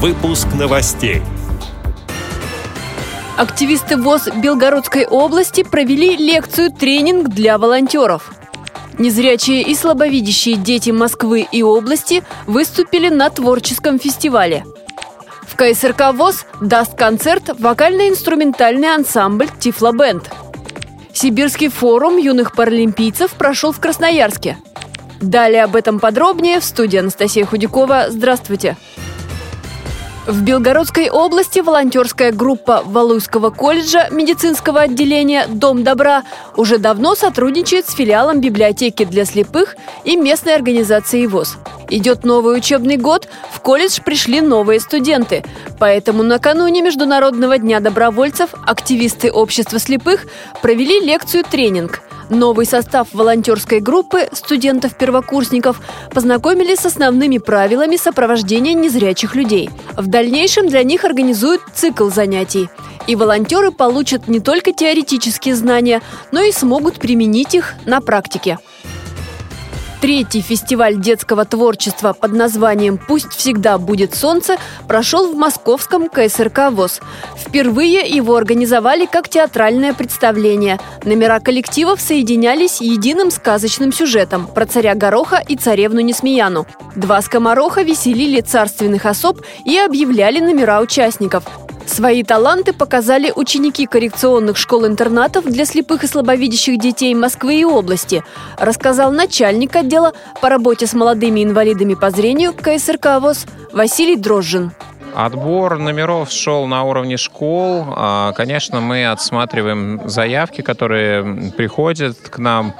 Выпуск новостей. Активисты ВОЗ Белгородской области провели лекцию-тренинг для волонтеров. Незрячие и слабовидящие дети Москвы и области выступили на творческом фестивале. В КСРК ВОЗ даст концерт вокально-инструментальный ансамбль «Тифлобенд». Сибирский форум юных паралимпийцев прошел в Красноярске. Далее об этом подробнее в студии Анастасия Худякова. Здравствуйте! В Белгородской области волонтерская группа Валуйского колледжа медицинского отделения «Дом добра» уже давно сотрудничает с филиалом библиотеки для слепых и местной организацией ВОЗ. Идет новый учебный год, в колледж пришли новые студенты. Поэтому накануне Международного дня добровольцев активисты общества слепых провели лекцию-тренинг – Новый состав волонтерской группы студентов-первокурсников познакомили с основными правилами сопровождения незрячих людей. В дальнейшем для них организуют цикл занятий. И волонтеры получат не только теоретические знания, но и смогут применить их на практике. Третий фестиваль детского творчества под названием «Пусть всегда будет солнце» прошел в московском КСРК ВОЗ. Впервые его организовали как театральное представление. Номера коллективов соединялись единым сказочным сюжетом про царя Гороха и царевну Несмеяну. Два скомороха веселили царственных особ и объявляли номера участников. Свои таланты показали ученики коррекционных школ-интернатов для слепых и слабовидящих детей Москвы и области, рассказал начальник отдела по работе с молодыми инвалидами по зрению КСРК ВОЗ Василий Дрожжин. Отбор номеров шел на уровне школ. А, конечно, мы отсматриваем заявки, которые приходят к нам.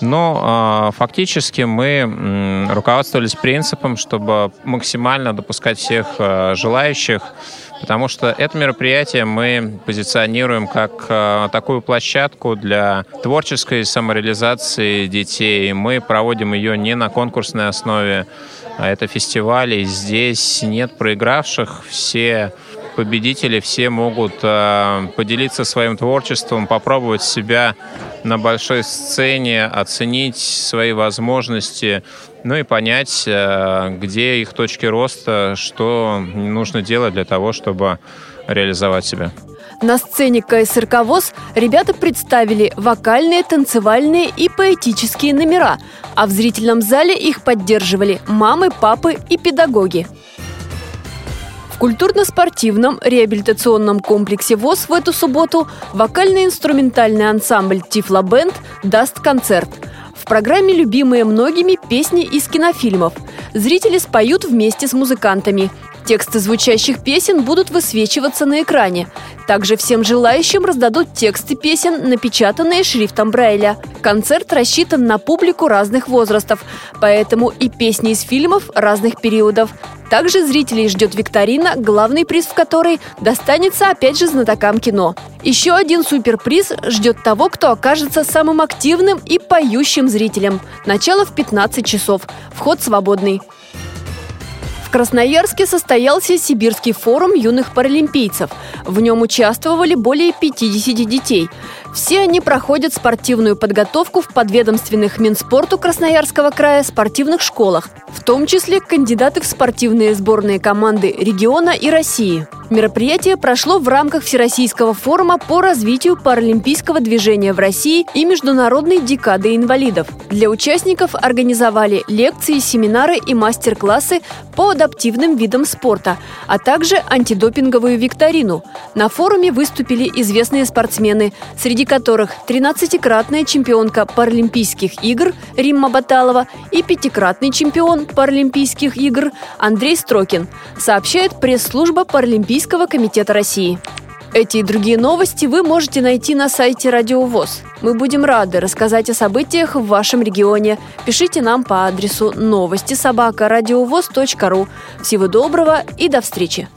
Но э, фактически мы руководствовались принципом, чтобы максимально допускать всех э, желающих потому что это мероприятие мы позиционируем как э, такую площадку для творческой самореализации детей. Мы проводим ее не на конкурсной основе, а это фестиваль, и здесь нет проигравших, все победители, все могут э, поделиться своим творчеством, попробовать себя на большой сцене, оценить свои возможности, ну и понять, э, где их точки роста, что нужно делать для того, чтобы реализовать себя. На сцене КСРК ВОЗ ребята представили вокальные, танцевальные и поэтические номера, а в зрительном зале их поддерживали мамы, папы и педагоги. Культурно-спортивном реабилитационном комплексе ВОЗ в эту субботу вокально-инструментальный ансамбль «Тифло Бенд» даст концерт – в программе любимые многими песни из кинофильмов. Зрители споют вместе с музыкантами. Тексты звучащих песен будут высвечиваться на экране. Также всем желающим раздадут тексты песен, напечатанные шрифтом Брайля. Концерт рассчитан на публику разных возрастов, поэтому и песни из фильмов разных периодов. Также зрителей ждет викторина, главный приз в которой достанется опять же знатокам кино. Еще один суперприз ждет того, кто окажется самым активным и поющим зрителем. Начало в 15 часов. Вход свободный. Красноярске состоялся Сибирский форум юных паралимпийцев. В нем участвовали более 50 детей. Все они проходят спортивную подготовку в подведомственных Минспорту Красноярского края спортивных школах, в том числе кандидаты в спортивные сборные команды региона и России. Мероприятие прошло в рамках Всероссийского форума по развитию паралимпийского движения в России и Международной декады инвалидов. Для участников организовали лекции, семинары и мастер-классы по адаптивным видам спорта, а также антидопинговую викторину. На форуме выступили известные спортсмены, среди которых 13-кратная чемпионка Паралимпийских игр Римма Баталова и пятикратный чемпион Паралимпийских игр Андрей Строкин, сообщает пресс-служба Паралимпийских Олимпийского комитета России. Эти и другие новости вы можете найти на сайте Радио. Мы будем рады рассказать о событиях в вашем регионе. Пишите нам по адресу новости собака ру. Всего доброго и до встречи!